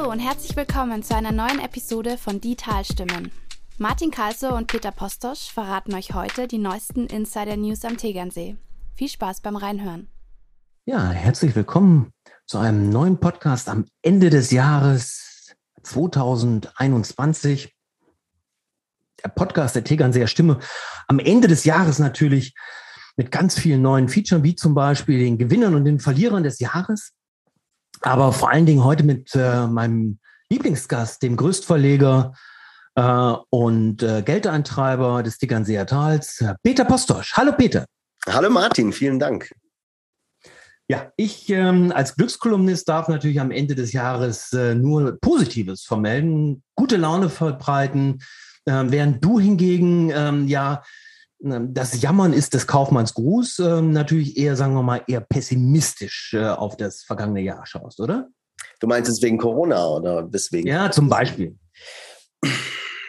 Hallo und herzlich willkommen zu einer neuen Episode von Die Talstimmen. Martin Kalso und Peter Postosch verraten euch heute die neuesten Insider-News am Tegernsee. Viel Spaß beim Reinhören. Ja, herzlich willkommen zu einem neuen Podcast am Ende des Jahres 2021. Der Podcast der Tegernseer Stimme. Am Ende des Jahres natürlich mit ganz vielen neuen Features, wie zum Beispiel den Gewinnern und den Verlierern des Jahres. Aber vor allen Dingen heute mit äh, meinem Lieblingsgast, dem Größtverleger äh, und äh, Geldeintreiber des Tegernseer Tals, Peter Postosch. Hallo Peter. Hallo Martin, vielen Dank. Ja, ich ähm, als Glückskolumnist darf natürlich am Ende des Jahres äh, nur Positives vermelden, gute Laune verbreiten, äh, während du hingegen ähm, ja das Jammern ist des Kaufmanns Gruß, ähm, natürlich eher, sagen wir mal, eher pessimistisch äh, auf das vergangene Jahr schaust, oder? Du meinst es wegen Corona oder deswegen? Ja, zum Beispiel.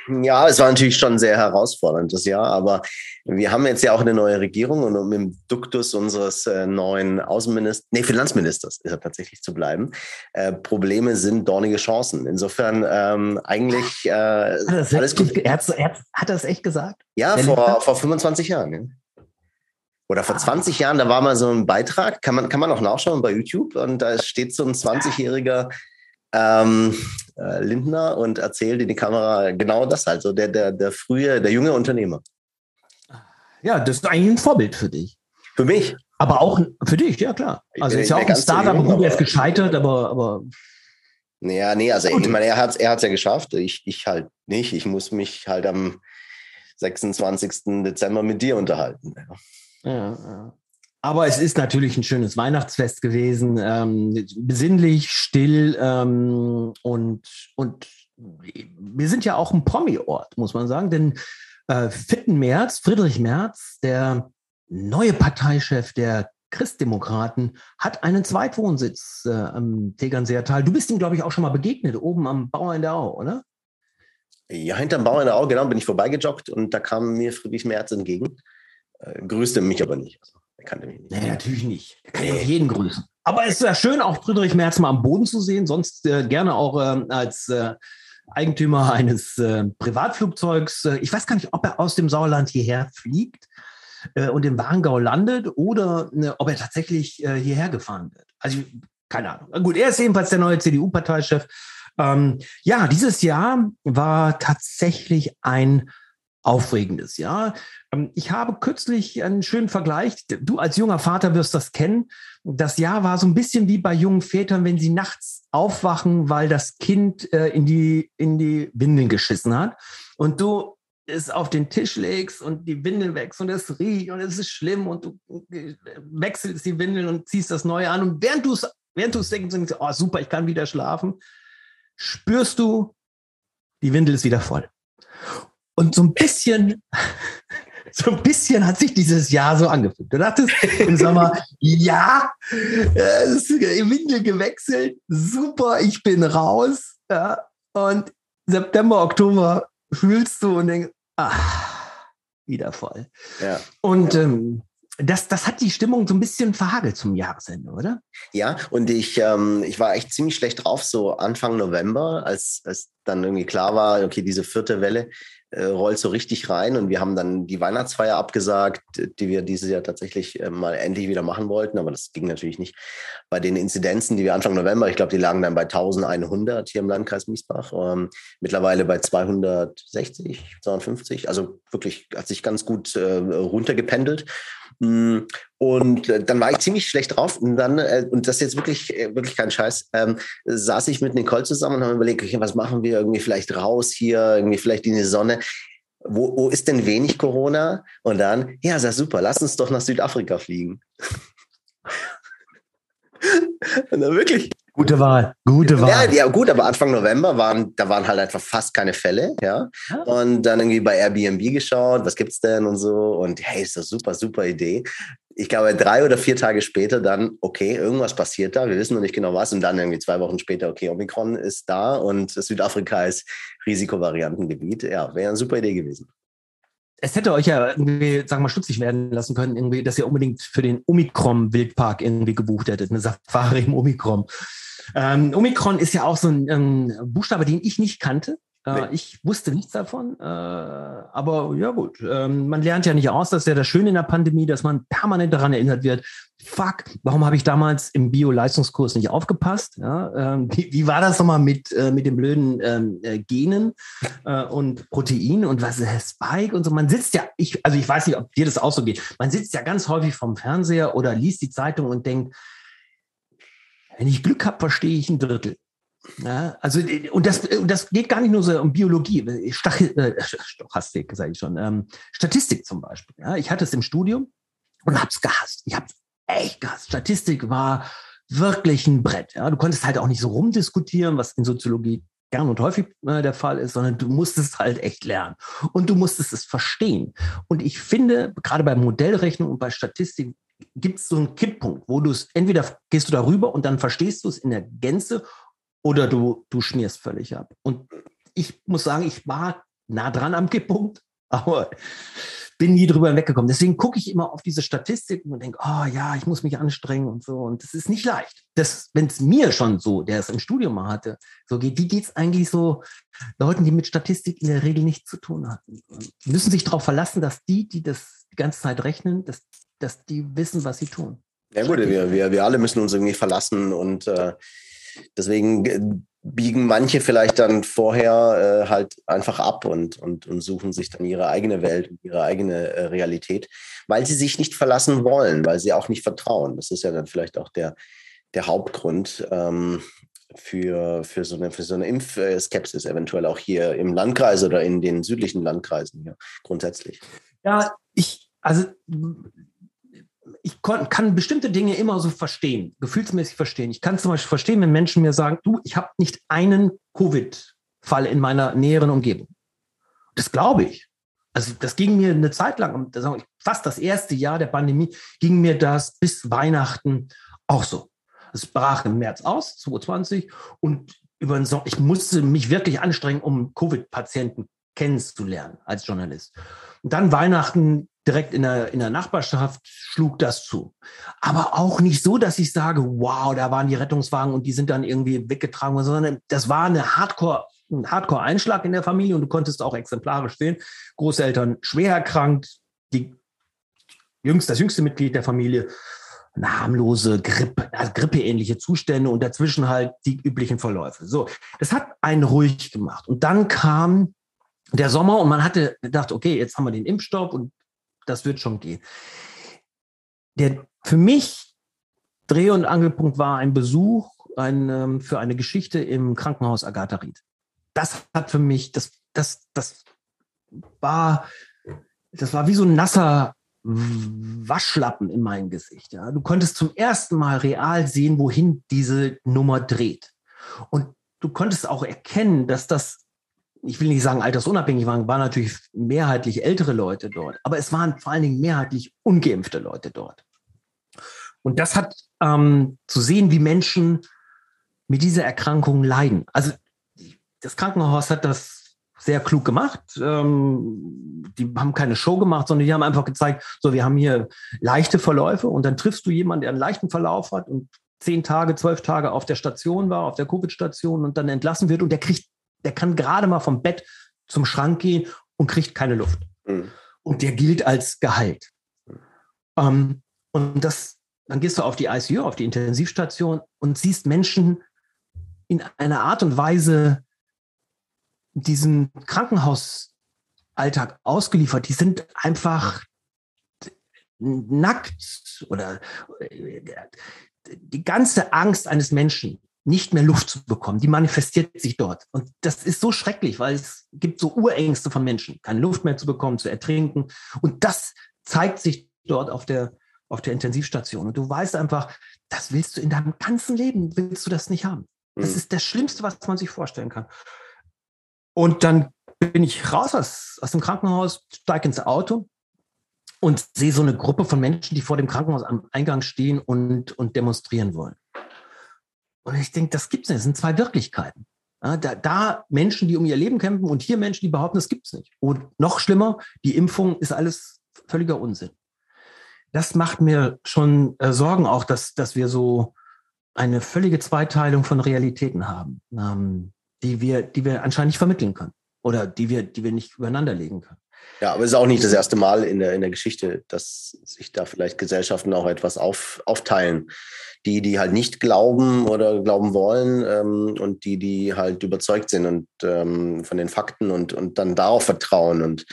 Ja, es war natürlich schon sehr herausforderndes Jahr, aber wir haben jetzt ja auch eine neue Regierung und um im Duktus unseres äh, neuen Außenministers, nee, Finanzministers ist er tatsächlich zu bleiben, äh, Probleme sind dornige Chancen. Insofern ähm, eigentlich äh, hat, alles gut. Er hat, er hat das echt gesagt? Ja, vor, vor 25 Jahren. Ja. Oder vor ah. 20 Jahren, da war mal so ein Beitrag, kann man, kann man auch nachschauen bei YouTube, und da steht so ein 20-jähriger ähm, äh, Lindner und erzählt in die Kamera genau das, also der, der, der frühe, der junge Unternehmer. Ja, das ist eigentlich ein Vorbild für dich. Für mich? Aber auch für dich, ja klar. Also ist ja auch ein Startup, Bruder ist gescheitert, aber, aber. Ja, nee, also ich meine, er hat es er hat's ja geschafft. Ich, ich halt nicht. Ich muss mich halt am 26. Dezember mit dir unterhalten. Ja, ja. Aber es ist natürlich ein schönes Weihnachtsfest gewesen, ähm, besinnlich, still ähm, und, und wir sind ja auch ein Promi-Ort, muss man sagen, denn äh, Fitten Merz, Friedrich Merz, der neue Parteichef der Christdemokraten, hat einen Zweitwohnsitz äh, am Tegernseer Tal. Du bist ihm, glaube ich, auch schon mal begegnet, oben am Bauer in der Au, oder? Ja, hinterm Bauer in der Au, genau, bin ich vorbeigejoggt und da kam mir Friedrich Merz entgegen. Äh, grüßte mich aber nicht. Also. Er kannte mich nicht. Nee, natürlich nicht. Er kann nee. jeden grüßen. Aber es ist ja schön, auch Friedrich Merz mal am Boden zu sehen, sonst äh, gerne auch äh, als äh, Eigentümer eines äh, Privatflugzeugs. Äh, ich weiß gar nicht, ob er aus dem Sauerland hierher fliegt äh, und im Warengau landet oder ob er tatsächlich hierher gefahren wird. Also keine Ahnung. Gut, er ist jedenfalls der neue CDU-Parteichef. Ähm, ja, dieses Jahr war tatsächlich ein aufregendes Jahr. Ähm, ich habe kürzlich einen schönen Vergleich. Du als junger Vater wirst das kennen. Das Jahr war so ein bisschen wie bei jungen Vätern, wenn sie nachts aufwachen, weil das Kind äh, in die, in die Windeln geschissen hat. Und du es auf den Tisch legst und die Windeln wächst und es riecht und es ist schlimm und du äh, wechselst die Windeln und ziehst das Neue an. Und während du es während du es denkst, denkst, oh super, ich kann wieder schlafen, spürst du, die Windel ist wieder voll. Und so ein bisschen, so ein bisschen hat sich dieses Jahr so angefühlt. Du dachtest im Sommer, ja, es ist im Windel gewechselt, super, ich bin raus. Ja, und September, Oktober fühlst du und denkst, ach, wieder voll. Ja. Und ähm, das, das hat die Stimmung so ein bisschen verhagelt zum Jahresende, oder? Ja, und ich, ähm, ich war echt ziemlich schlecht drauf, so Anfang November, als, als dann irgendwie klar war, okay, diese vierte Welle, äh, rollt so richtig rein und wir haben dann die Weihnachtsfeier abgesagt, die wir dieses Jahr tatsächlich äh, mal endlich wieder machen wollten, aber das ging natürlich nicht. Bei den Inzidenzen, die wir Anfang November, ich glaube, die lagen dann bei 1100 hier im Landkreis Miesbach, ähm, mittlerweile bei 260, 250, also wirklich hat sich ganz gut äh, runtergependelt. Mm, und äh, dann war ich ziemlich schlecht drauf. Und dann, äh, und das ist jetzt wirklich, äh, wirklich kein Scheiß, ähm, saß ich mit Nicole zusammen und haben überlegt, okay, was machen wir? Irgendwie vielleicht raus hier, irgendwie vielleicht in die Sonne. Wo, wo ist denn wenig Corona? Und dann, ja, sehr super, lass uns doch nach Südafrika fliegen. und dann wirklich, Gute Wahl, gute Wahl. Ja, gut, aber Anfang November waren, da waren halt einfach fast keine Fälle, ja. Ah. Und dann irgendwie bei Airbnb geschaut, was gibt's denn und so. Und hey, ist das super, super Idee. Ich glaube, drei oder vier Tage später dann, okay, irgendwas passiert da, wir wissen noch nicht genau was. Und dann irgendwie zwei Wochen später, okay, Omikron ist da und Südafrika ist Risikovariantengebiet. Ja, wäre eine super Idee gewesen. Es hätte euch ja irgendwie, sagen wir mal, stutzig werden lassen können, irgendwie, dass ihr unbedingt für den Omikron-Wildpark irgendwie gebucht hättet, eine Safari im Omikron. Ähm, Omikron ist ja auch so ein, ein Buchstabe, den ich nicht kannte. Äh, ich wusste nichts davon, äh, aber ja gut, ähm, man lernt ja nicht aus, das ist ja das Schöne in der Pandemie, dass man permanent daran erinnert wird, fuck, warum habe ich damals im Bio-Leistungskurs nicht aufgepasst? Ja, ähm, wie, wie, war das nochmal mit, äh, mit den blöden ähm, äh, Genen und Proteinen und was ist Spike und so? Man sitzt ja, ich, also ich weiß nicht, ob dir das auch so geht, man sitzt ja ganz häufig vom Fernseher oder liest die Zeitung und denkt, wenn ich Glück habe, verstehe ich ein Drittel. Ja, also, und das, das geht gar nicht nur so um Biologie, Stach, äh, Stochastik, sage ich schon, ähm, Statistik zum Beispiel. Ja, ich hatte es im Studium und habe es gehasst. Ich habe echt gehasst. Statistik war wirklich ein Brett. Ja, du konntest halt auch nicht so rumdiskutieren, was in Soziologie gern und häufig äh, der Fall ist, sondern du musstest halt echt lernen und du musstest es verstehen. Und ich finde, gerade bei Modellrechnung und bei Statistik gibt es so einen Kipppunkt, wo du es entweder gehst du darüber und dann verstehst du es in der Gänze oder du, du schmierst völlig ab. Und ich muss sagen, ich war nah dran am Kipppunkt, aber bin nie drüber weggekommen. Deswegen gucke ich immer auf diese Statistiken und denke, oh ja, ich muss mich anstrengen und so. Und das ist nicht leicht. Wenn es mir schon so, der es im Studium mal hatte, so geht, wie geht es eigentlich so Leuten, die mit Statistik in der Regel nichts zu tun hatten? Die müssen sich darauf verlassen, dass die, die das die ganze Zeit rechnen, dass, dass die wissen, was sie tun. Ja gut, wir, wir, wir alle müssen uns irgendwie verlassen und äh, Deswegen äh, biegen manche vielleicht dann vorher äh, halt einfach ab und, und, und suchen sich dann ihre eigene Welt und ihre eigene äh, Realität, weil sie sich nicht verlassen wollen, weil sie auch nicht vertrauen. Das ist ja dann vielleicht auch der, der Hauptgrund ähm, für, für, so eine, für so eine Impfskepsis, eventuell auch hier im Landkreis oder in den südlichen Landkreisen hier grundsätzlich. Ja, ich, also ich kann bestimmte Dinge immer so verstehen, gefühlsmäßig verstehen. Ich kann zum Beispiel verstehen, wenn Menschen mir sagen, du, ich habe nicht einen Covid-Fall in meiner näheren Umgebung. Das glaube ich. Also das ging mir eine Zeit lang, fast das erste Jahr der Pandemie, ging mir das bis Weihnachten auch so. Es brach im März aus, 2020, und über den Sommer, ich musste mich wirklich anstrengen, um Covid-Patienten kennenzulernen als Journalist. Und dann Weihnachten direkt in der, in der Nachbarschaft schlug das zu. Aber auch nicht so, dass ich sage, wow, da waren die Rettungswagen und die sind dann irgendwie weggetragen worden, sondern das war eine Hardcore, ein Hardcore-Einschlag in der Familie und du konntest auch exemplarisch sehen, Großeltern schwer erkrankt, die jüngst, das jüngste Mitglied der Familie, eine harmlose Grippe, also grippeähnliche Zustände und dazwischen halt die üblichen Verläufe. So, das hat einen ruhig gemacht. Und dann kam der Sommer und man hatte gedacht, okay, jetzt haben wir den Impfstoff und das wird schon gehen. Der für mich Dreh- und Angelpunkt war ein Besuch ein, ähm, für eine Geschichte im Krankenhaus Agatha Ried. Das hat für mich, das, das, das war, das war wie so ein nasser Waschlappen in mein Gesicht. Ja. Du konntest zum ersten Mal real sehen, wohin diese Nummer dreht. Und du konntest auch erkennen, dass das ich will nicht sagen altersunabhängig waren, waren natürlich mehrheitlich ältere Leute dort, aber es waren vor allen Dingen mehrheitlich ungeimpfte Leute dort. Und das hat ähm, zu sehen, wie Menschen mit dieser Erkrankung leiden. Also das Krankenhaus hat das sehr klug gemacht. Ähm, die haben keine Show gemacht, sondern die haben einfach gezeigt, so wir haben hier leichte Verläufe und dann triffst du jemanden, der einen leichten Verlauf hat und zehn Tage, zwölf Tage auf der Station war, auf der Covid-Station und dann entlassen wird und der kriegt der kann gerade mal vom Bett zum Schrank gehen und kriegt keine Luft. Mhm. Und der gilt als geheilt. Ähm, und das, dann gehst du auf die ICU, auf die Intensivstation und siehst Menschen in einer Art und Weise diesen Krankenhausalltag ausgeliefert. Die sind einfach nackt oder äh, die ganze Angst eines Menschen nicht mehr Luft zu bekommen. Die manifestiert sich dort. Und das ist so schrecklich, weil es gibt so Urängste von Menschen, keine Luft mehr zu bekommen, zu ertrinken. Und das zeigt sich dort auf der, auf der Intensivstation. Und du weißt einfach, das willst du in deinem ganzen Leben, willst du das nicht haben. Das mhm. ist das Schlimmste, was man sich vorstellen kann. Und dann bin ich raus aus, aus dem Krankenhaus, steige ins Auto und sehe so eine Gruppe von Menschen, die vor dem Krankenhaus am Eingang stehen und, und demonstrieren wollen. Und ich denke, das gibt es nicht. Das sind zwei Wirklichkeiten. Ja, da, da Menschen, die um ihr Leben kämpfen und hier Menschen, die behaupten, es gibt es nicht. Und noch schlimmer, die Impfung ist alles völliger Unsinn. Das macht mir schon äh, Sorgen auch, dass, dass wir so eine völlige Zweiteilung von Realitäten haben, ähm, die, wir, die wir anscheinend nicht vermitteln können oder die wir, die wir nicht übereinander legen können. Ja, aber es ist auch nicht das erste Mal in der, in der Geschichte, dass sich da vielleicht Gesellschaften auch etwas auf, aufteilen. Die, die halt nicht glauben oder glauben wollen ähm, und die, die halt überzeugt sind und ähm, von den Fakten und, und dann darauf vertrauen. Und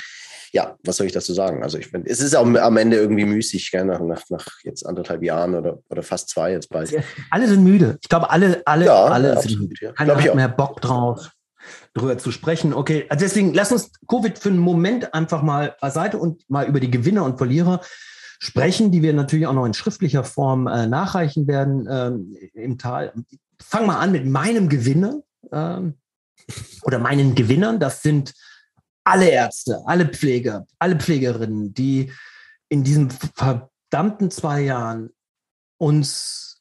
ja, was soll ich dazu sagen? Also ich finde, es ist auch am Ende irgendwie müßig, gell, nach, nach, nach jetzt anderthalb Jahren oder, oder fast zwei jetzt bald. Ja, alle sind müde. Ich glaube, alle, alle, ja, alle absolut, sind müde. Ja. Keiner hat mehr Bock drauf drüber zu sprechen. Okay, also deswegen lass uns Covid für einen Moment einfach mal beiseite und mal über die Gewinner und Verlierer sprechen, die wir natürlich auch noch in schriftlicher Form äh, nachreichen werden ähm, im Tal. Fang mal an mit meinem Gewinner ähm, oder meinen Gewinnern. Das sind alle Ärzte, alle Pfleger, alle Pflegerinnen, die in diesen verdammten zwei Jahren uns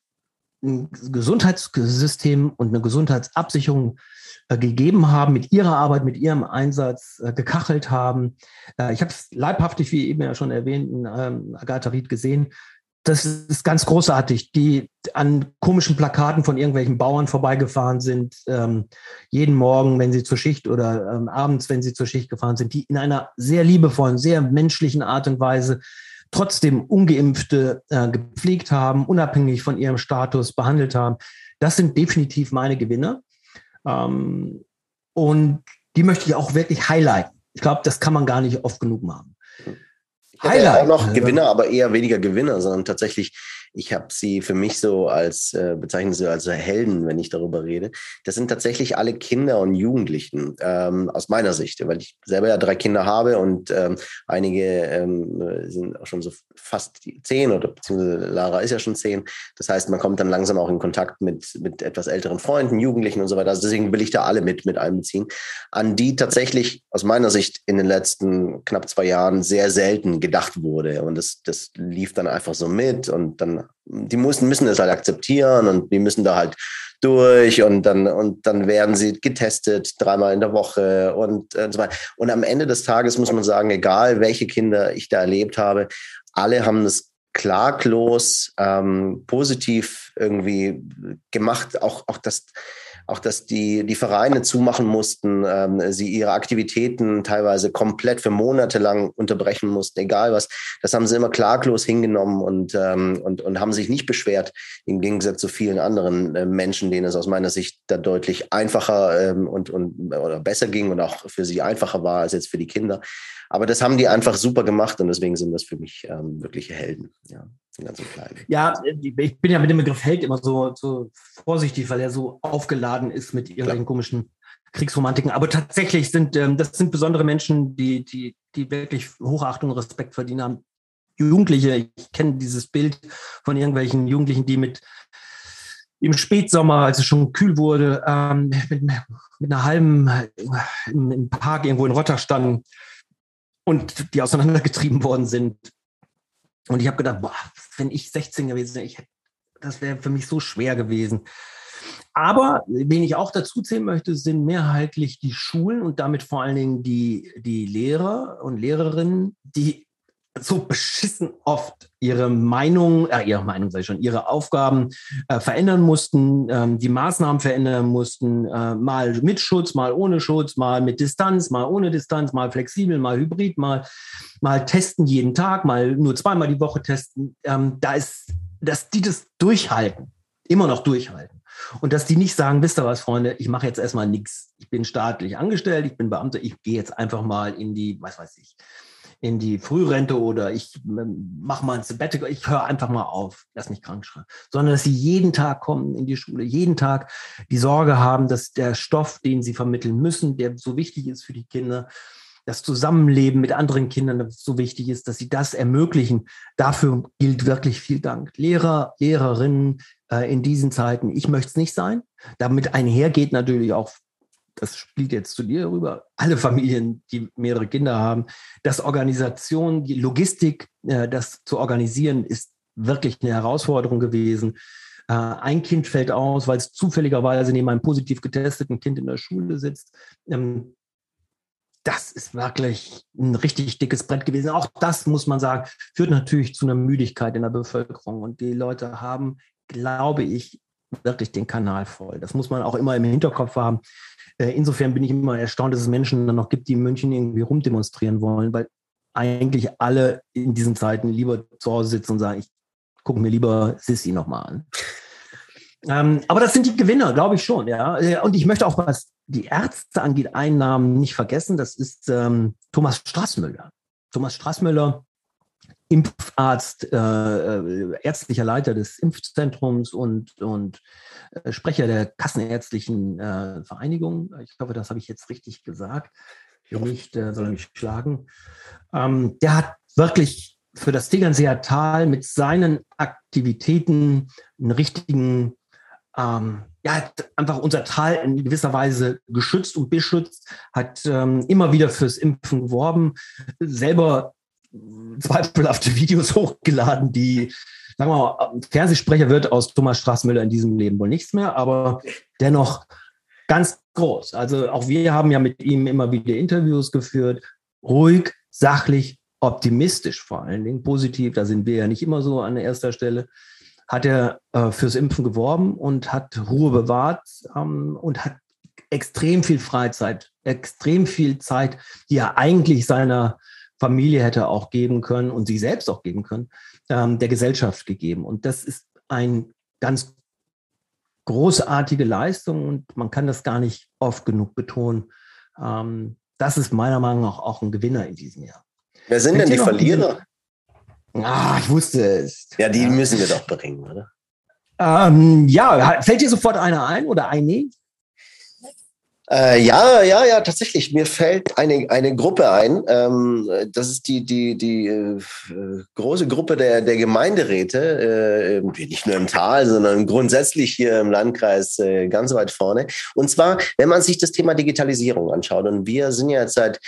ein Gesundheitssystem und eine Gesundheitsabsicherung äh, gegeben haben, mit ihrer Arbeit, mit ihrem Einsatz äh, gekachelt haben. Äh, ich habe es leibhaftig, wie eben ja schon erwähnt, in ähm, Agatha Ried gesehen. Das ist ganz großartig, die an komischen Plakaten von irgendwelchen Bauern vorbeigefahren sind, ähm, jeden Morgen, wenn sie zur Schicht oder ähm, abends, wenn sie zur Schicht gefahren sind, die in einer sehr liebevollen, sehr menschlichen Art und Weise trotzdem ungeimpfte äh, gepflegt haben, unabhängig von ihrem Status behandelt haben. Das sind definitiv meine Gewinner. Ähm, und die möchte ich auch wirklich highlighten. Ich glaube, das kann man gar nicht oft genug machen. Ich Highlight. auch noch Gewinner, aber eher weniger Gewinner, sondern tatsächlich ich habe sie für mich so als, äh, bezeichne sie als Helden, wenn ich darüber rede. Das sind tatsächlich alle Kinder und Jugendlichen ähm, aus meiner Sicht, weil ich selber ja drei Kinder habe und ähm, einige ähm, sind auch schon so fast zehn oder beziehungsweise Lara ist ja schon zehn. Das heißt, man kommt dann langsam auch in Kontakt mit, mit etwas älteren Freunden, Jugendlichen und so weiter. Also deswegen will ich da alle mit, mit einbeziehen, an die tatsächlich aus meiner Sicht in den letzten knapp zwei Jahren sehr selten gedacht wurde. Und das, das lief dann einfach so mit und dann die müssen, müssen es halt akzeptieren und die müssen da halt durch und dann, und dann werden sie getestet dreimal in der Woche und, und so weiter. Und am Ende des Tages muss man sagen, egal welche Kinder ich da erlebt habe, alle haben das klaglos ähm, positiv irgendwie gemacht. Auch, auch das, auch dass die, die Vereine zumachen mussten, ähm, sie ihre Aktivitäten teilweise komplett für Monate lang unterbrechen mussten, egal was. Das haben sie immer klaglos hingenommen und, ähm, und, und haben sich nicht beschwert, im Gegensatz zu vielen anderen äh, Menschen, denen es aus meiner Sicht da deutlich einfacher ähm, und, und oder besser ging und auch für sie einfacher war als jetzt für die Kinder. Aber das haben die einfach super gemacht und deswegen sind das für mich ähm, wirkliche Helden. Ja, ganz so klein. Ja, ich bin ja mit dem Begriff Held immer so, so vorsichtig, weil er so aufgeladen ist mit irgendwelchen komischen Kriegsromantiken. Aber tatsächlich sind ähm, das sind besondere Menschen, die, die, die wirklich Hochachtung und Respekt verdienen haben. Jugendliche, ich kenne dieses Bild von irgendwelchen Jugendlichen, die mit im Spätsommer, als es schon kühl wurde, ähm, mit, mit einer halben im, im Park irgendwo in Rotter standen und die auseinandergetrieben worden sind. Und ich habe gedacht, boah, wenn ich 16 gewesen wäre, ich, das wäre für mich so schwer gewesen. Aber wen ich auch dazu zählen möchte, sind mehrheitlich die Schulen und damit vor allen Dingen die, die Lehrer und Lehrerinnen, die so beschissen oft ihre Meinung, äh, ihre Meinung sei schon, ihre Aufgaben äh, verändern mussten, ähm, die Maßnahmen verändern mussten, äh, mal mit Schutz, mal ohne Schutz, mal mit Distanz, mal ohne Distanz, mal flexibel, mal hybrid, mal, mal testen jeden Tag, mal nur zweimal die Woche testen. Ähm, da ist, dass die das durchhalten, immer noch durchhalten. Und dass die nicht sagen, wisst ihr was, Freunde, ich mache jetzt erstmal nichts. Ich bin staatlich angestellt, ich bin Beamter, ich gehe jetzt einfach mal in die, was weiß ich, in die Frührente oder ich ähm, mache mal ein Sabbatical, ich höre einfach mal auf, lass mich krank schreiben, sondern dass sie jeden Tag kommen in die Schule, jeden Tag die Sorge haben, dass der Stoff, den sie vermitteln müssen, der so wichtig ist für die Kinder, das Zusammenleben mit anderen Kindern so wichtig ist, dass sie das ermöglichen. Dafür gilt wirklich viel Dank. Lehrer, Lehrerinnen äh, in diesen Zeiten, ich möchte es nicht sein. Damit einhergeht natürlich auch das spielt jetzt zu dir rüber, alle Familien, die mehrere Kinder haben, dass Organisation, die Logistik, äh, das zu organisieren, ist wirklich eine Herausforderung gewesen. Äh, ein Kind fällt aus, weil es zufälligerweise neben einem positiv getesteten Kind in der Schule sitzt. Ähm, das ist wirklich ein richtig dickes Brett gewesen. Auch das muss man sagen, führt natürlich zu einer Müdigkeit in der Bevölkerung. Und die Leute haben, glaube ich, wirklich den Kanal voll. Das muss man auch immer im Hinterkopf haben. Äh, insofern bin ich immer erstaunt, dass es Menschen dann noch gibt, die in München irgendwie rumdemonstrieren wollen, weil eigentlich alle in diesen Zeiten lieber zu Hause sitzen und sagen, ich gucke mir lieber Sissy nochmal an. Ähm, aber das sind die Gewinner, glaube ich schon, ja. Äh, und ich möchte auch, was die Ärzte angeht, einen Namen nicht vergessen. Das ist ähm, Thomas Straßmüller. Thomas Straßmüller, Impfarzt, äh, äh, ärztlicher Leiter des Impfzentrums und, und äh, Sprecher der Kassenärztlichen äh, Vereinigung. Ich hoffe, das habe ich jetzt richtig gesagt. Wenn nicht, äh, soll er mich schlagen. Ähm, der hat wirklich für das Tegernseer Tal mit seinen Aktivitäten einen richtigen, ähm, ja, hat einfach unser Tal in gewisser Weise geschützt und beschützt, hat ähm, immer wieder fürs Impfen geworben, selber zweifelhafte Videos hochgeladen, die, sagen wir mal, Fernsehsprecher wird aus Thomas Straßmüller in diesem Leben wohl nichts mehr, aber dennoch ganz groß. Also auch wir haben ja mit ihm immer wieder Interviews geführt, ruhig, sachlich, optimistisch vor allen Dingen, positiv, da sind wir ja nicht immer so an erster Stelle, hat er äh, fürs Impfen geworben und hat Ruhe bewahrt ähm, und hat extrem viel Freizeit, extrem viel Zeit, die er eigentlich seiner Familie hätte auch geben können und sich selbst auch geben können, ähm, der Gesellschaft gegeben. Und das ist ein ganz großartige Leistung und man kann das gar nicht oft genug betonen. Ähm, das ist meiner Meinung nach auch ein Gewinner in diesem Jahr. Wer sind denn die Verlierer? Ah, ich wusste es. Ja, die ja. müssen wir doch bringen, oder? Ähm, ja, fällt dir sofort einer ein oder eine? Äh, ja, ja, ja, tatsächlich. Mir fällt eine, eine Gruppe ein. Ähm, das ist die, die, die äh, große Gruppe der, der Gemeinderäte, äh, nicht nur im Tal, sondern grundsätzlich hier im Landkreis äh, ganz weit vorne. Und zwar, wenn man sich das Thema Digitalisierung anschaut. Und wir sind ja jetzt seit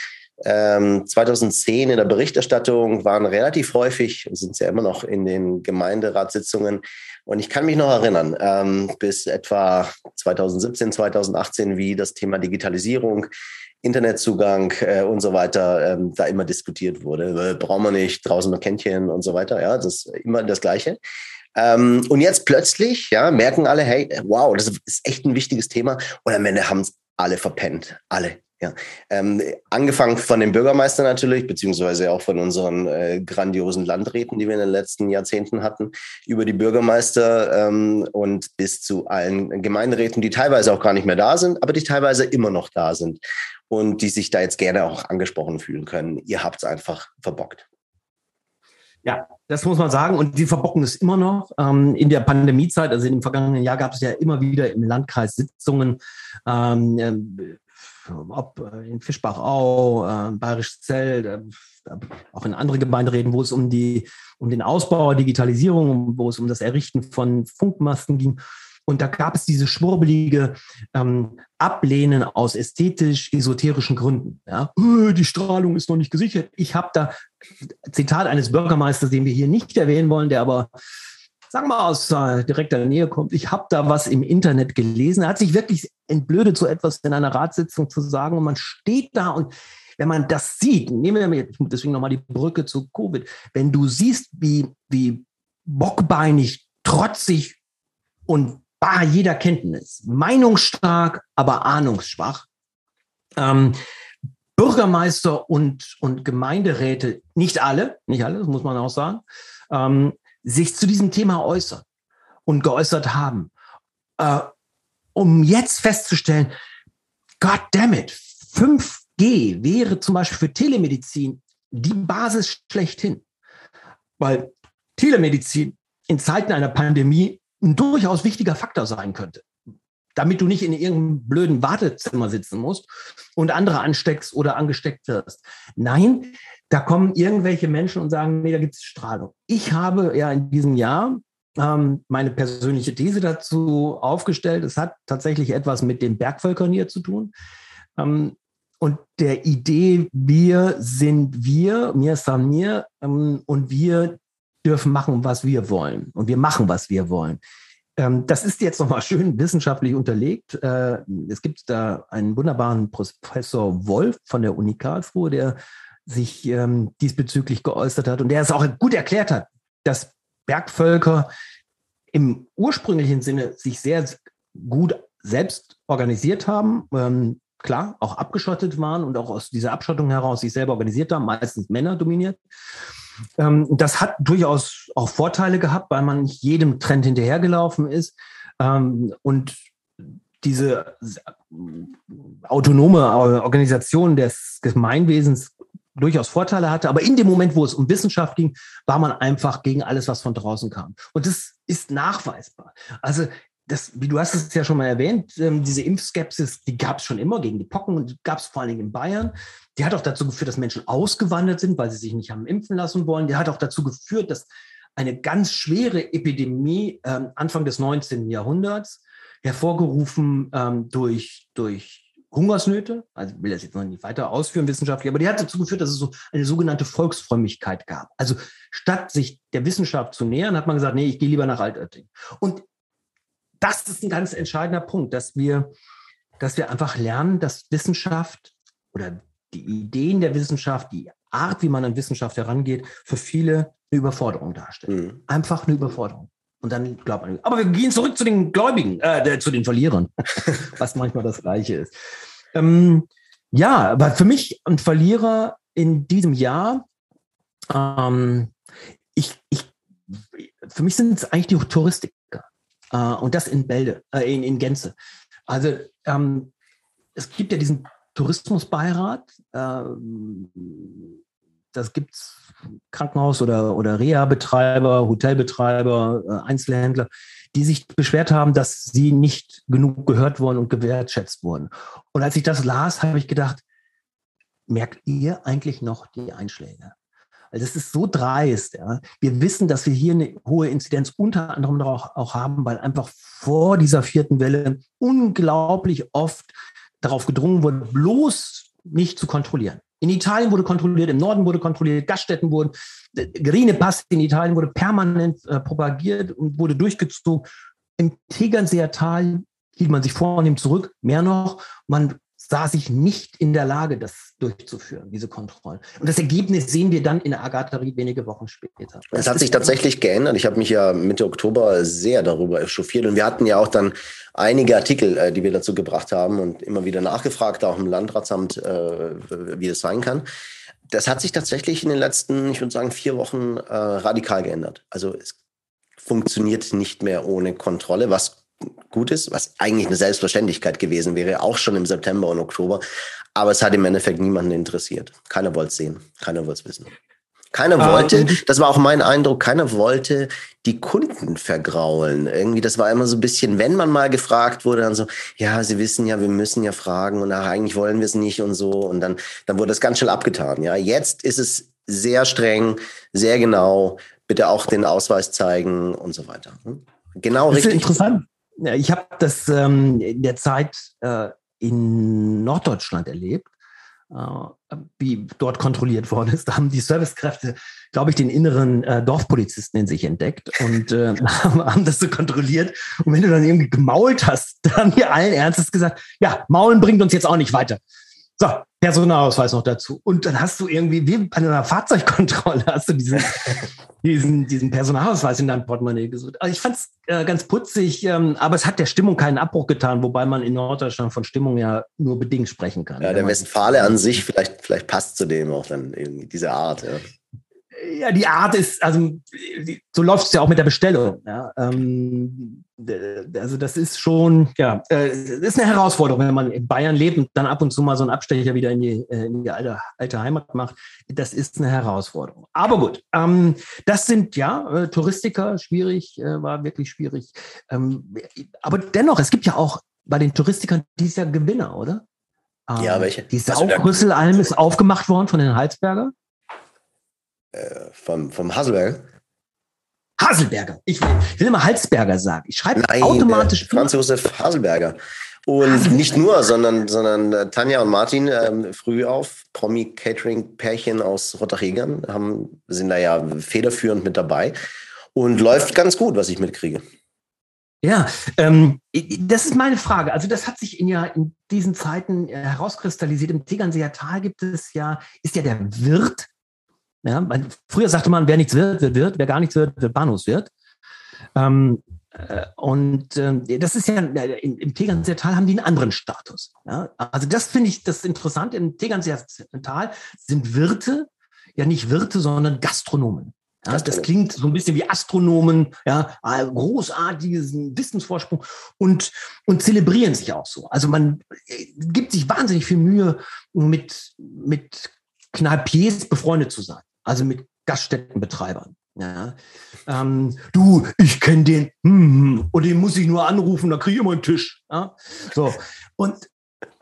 ähm, 2010 in der Berichterstattung, waren relativ häufig, sind ja immer noch in den Gemeinderatssitzungen, und ich kann mich noch erinnern, ähm, bis etwa 2017, 2018, wie das Thema Digitalisierung, Internetzugang äh, und so weiter ähm, da immer diskutiert wurde. Äh, brauchen wir nicht, draußen ein Kännchen und so weiter. Ja, das ist immer das Gleiche. Ähm, und jetzt plötzlich, ja, merken alle, hey, wow, das ist echt ein wichtiges Thema. Und am Ende haben es alle verpennt. Alle. Ja, ähm, angefangen von dem Bürgermeister natürlich, beziehungsweise auch von unseren äh, grandiosen Landräten, die wir in den letzten Jahrzehnten hatten, über die Bürgermeister ähm, und bis zu allen Gemeinderäten, die teilweise auch gar nicht mehr da sind, aber die teilweise immer noch da sind und die sich da jetzt gerne auch angesprochen fühlen können. Ihr habt es einfach verbockt. Ja, das muss man sagen. Und die verbocken es immer noch. Ähm, in der Pandemiezeit, also im vergangenen Jahr, gab es ja immer wieder im Landkreis Sitzungen. Ähm, äh, ob äh, in Fischbachau, äh, Bayerisch Zell, äh, auch in andere Gemeinderäten, wo es um, die, um den Ausbau, Digitalisierung, wo es um das Errichten von Funkmasten ging. Und da gab es diese schwurbelige ähm, Ablehnen aus ästhetisch-esoterischen Gründen. Ja? Äh, die Strahlung ist noch nicht gesichert. Ich habe da, Zitat eines Bürgermeisters, den wir hier nicht erwähnen wollen, der aber sagen wir mal, aus äh, direkter Nähe kommt. Ich habe da was im Internet gelesen. Er hat sich wirklich entblödet, so etwas in einer Ratssitzung zu sagen. Und man steht da und wenn man das sieht, nehmen wir deswegen nochmal die Brücke zu Covid, wenn du siehst, wie, wie bockbeinig, trotzig und bar jeder Kenntnis, meinungsstark, aber ahnungsschwach, ähm, Bürgermeister und, und Gemeinderäte, nicht alle, nicht alle, das muss man auch sagen, ähm, sich zu diesem Thema äußern und geäußert haben, äh, um jetzt festzustellen, God damn it, 5G wäre zum Beispiel für Telemedizin die Basis schlechthin. Weil Telemedizin in Zeiten einer Pandemie ein durchaus wichtiger Faktor sein könnte. Damit du nicht in irgendeinem blöden Wartezimmer sitzen musst und andere ansteckst oder angesteckt wirst. Nein, da kommen irgendwelche Menschen und sagen, nee, da gibt es Strahlung. Ich habe ja in diesem Jahr ähm, meine persönliche These dazu aufgestellt. Es hat tatsächlich etwas mit den Bergvölkern hier zu tun. Ähm, und der Idee, wir sind wir, mir ist an mir, ähm, und wir dürfen machen, was wir wollen. Und wir machen, was wir wollen. Ähm, das ist jetzt nochmal schön wissenschaftlich unterlegt. Äh, es gibt da einen wunderbaren Professor Wolf von der Uni Karlsruhe, der sich ähm, diesbezüglich geäußert hat und der es auch gut erklärt hat, dass Bergvölker im ursprünglichen Sinne sich sehr gut selbst organisiert haben, ähm, klar, auch abgeschottet waren und auch aus dieser Abschottung heraus sich selber organisiert haben, meistens Männer dominiert. Ähm, das hat durchaus auch Vorteile gehabt, weil man nicht jedem Trend hinterhergelaufen ist. Ähm, und diese autonome Organisation des Gemeinwesens durchaus Vorteile hatte. Aber in dem Moment, wo es um Wissenschaft ging, war man einfach gegen alles, was von draußen kam. Und das ist nachweisbar. Also das, wie du hast es ja schon mal erwähnt, ähm, diese Impfskepsis, die gab es schon immer gegen die Pocken und gab es vor allen Dingen in Bayern. Die hat auch dazu geführt, dass Menschen ausgewandert sind, weil sie sich nicht haben impfen lassen wollen. Die hat auch dazu geführt, dass eine ganz schwere Epidemie ähm, Anfang des 19. Jahrhunderts, hervorgerufen ähm, durch, durch Hungersnöte, also ich will das jetzt noch nicht weiter ausführen wissenschaftlich, aber die hat dazu geführt, dass es so eine sogenannte Volksfrömmigkeit gab. Also statt sich der Wissenschaft zu nähern, hat man gesagt, nee, ich gehe lieber nach Altötting. Und das ist ein ganz entscheidender Punkt, dass wir, dass wir einfach lernen, dass Wissenschaft oder die Ideen der Wissenschaft, die Art, wie man an Wissenschaft herangeht, für viele eine Überforderung darstellt. Mhm. Einfach eine Überforderung. Und dann glaubt man. Aber wir gehen zurück zu den Gläubigen, äh, zu den Verlierern, was manchmal das Gleiche ist. Ähm, ja, aber für mich ein Verlierer in diesem Jahr, ähm, ich, ich, für mich sind es eigentlich die Touristiker. Äh, und das in Bälde, äh, in, in Gänze. Also ähm, es gibt ja diesen Tourismusbeirat. Äh, das gibt es Krankenhaus- oder, oder Reha-Betreiber, Hotelbetreiber, äh, Einzelhändler, die sich beschwert haben, dass sie nicht genug gehört wurden und gewertschätzt wurden. Und als ich das las, habe ich gedacht, merkt ihr eigentlich noch die Einschläge? Also das ist so dreist. Ja. Wir wissen, dass wir hier eine hohe Inzidenz unter anderem auch, auch haben, weil einfach vor dieser vierten Welle unglaublich oft darauf gedrungen wurde, bloß nicht zu kontrollieren. In Italien wurde kontrolliert, im Norden wurde kontrolliert, Gaststätten wurden, Grine Pass in Italien wurde permanent äh, propagiert und wurde durchgezogen. Im Tegernseer Tal hielt man sich vornehm zurück, mehr noch, man sah sich nicht in der Lage, das durchzuführen, diese Kontrollen. Und das Ergebnis sehen wir dann in der Agatharie wenige Wochen später. Es hat sich tatsächlich geändert. Ich habe mich ja Mitte Oktober sehr darüber echauffiert und wir hatten ja auch dann einige Artikel, äh, die wir dazu gebracht haben und immer wieder nachgefragt, auch im Landratsamt, äh, wie es sein kann. Das hat sich tatsächlich in den letzten, ich würde sagen, vier Wochen äh, radikal geändert. Also es funktioniert nicht mehr ohne Kontrolle, was gut ist, was eigentlich eine Selbstverständlichkeit gewesen wäre, auch schon im September und Oktober. Aber es hat im Endeffekt niemanden interessiert. Keiner wollte es sehen, keiner wollte es wissen. Keiner ah, wollte, das war auch mein Eindruck, keiner wollte die Kunden vergraulen. Irgendwie, das war immer so ein bisschen, wenn man mal gefragt wurde, dann so, ja, Sie wissen ja, wir müssen ja fragen und ach, eigentlich wollen wir es nicht und so. Und dann, dann wurde das ganz schnell abgetan. Ja, jetzt ist es sehr streng, sehr genau, bitte auch den Ausweis zeigen und so weiter. Hm? Genau das richtig. Ist interessant ich habe das ähm, in der Zeit äh, in Norddeutschland erlebt, äh, wie dort kontrolliert worden ist. Da haben die Servicekräfte, glaube ich, den inneren äh, Dorfpolizisten in sich entdeckt und äh, haben das so kontrolliert. Und wenn du dann irgendwie gemault hast, dann haben die allen Ernstes gesagt, ja, Maulen bringt uns jetzt auch nicht weiter. So, Personalausweis noch dazu. Und dann hast du irgendwie, wie bei einer Fahrzeugkontrolle, hast du diesen, diesen, diesen Personalausweis in deinem Portemonnaie gesucht. Also ich fand es äh, ganz putzig, ähm, aber es hat der Stimmung keinen Abbruch getan, wobei man in Norddeutschland von Stimmung ja nur bedingt sprechen kann. Ja, der Westfale an sich, vielleicht, vielleicht passt zu dem auch dann irgendwie diese Art. Ja ja, die Art ist, also so läuft es ja auch mit der Bestellung. Ja. Ähm, also das ist schon, ja, äh, ist eine Herausforderung, wenn man in Bayern lebt und dann ab und zu mal so einen Abstecher wieder in die, äh, in die alte, alte Heimat macht. Das ist eine Herausforderung. Aber gut, ähm, das sind ja äh, Touristiker, schwierig, äh, war wirklich schwierig. Ähm, aber dennoch, es gibt ja auch bei den Touristikern dieses Jahr Gewinner, oder? ja, ähm, welche? Die Saugrüsselalm ist aufgemacht worden von den Halsberger. Äh, vom, vom Haselberger? Haselberger. Ich will, ich will immer Halsberger sagen. Ich schreibe Nein, automatisch. Franz Josef Haselberger. Und Haselberger. nicht nur, sondern, sondern äh, Tanja und Martin ähm, früh auf, Promi-Catering-Pärchen aus Rotterdam, haben, sind da ja federführend mit dabei. Und läuft ganz gut, was ich mitkriege. Ja, ähm, das ist meine Frage. Also das hat sich in ja in diesen Zeiten äh, herauskristallisiert. Im Tegernseer Tal gibt es ja, ist ja der Wirt. Ja, man, früher sagte man, wer nichts wird, wird Wirt, wer gar nichts wird, wird Bahnhofswirt. Ähm, äh, und äh, das ist ja, äh, im Tegernseer Tal haben die einen anderen Status. Ja? Also das finde ich das interessant. Im Tegernseer Tal sind Wirte ja nicht Wirte, sondern Gastronomen. Ja, das klingt so ein bisschen wie Astronomen, ja, großartiges Wissensvorsprung und, und zelebrieren sich auch so. Also man gibt sich wahnsinnig viel Mühe, mit, mit Kneipiers befreundet zu sein, also mit Gaststättenbetreibern. Ja. Ähm, du, ich kenne den, hm, und den muss ich nur anrufen, dann kriege ich immer einen Tisch. Ja. So. Und,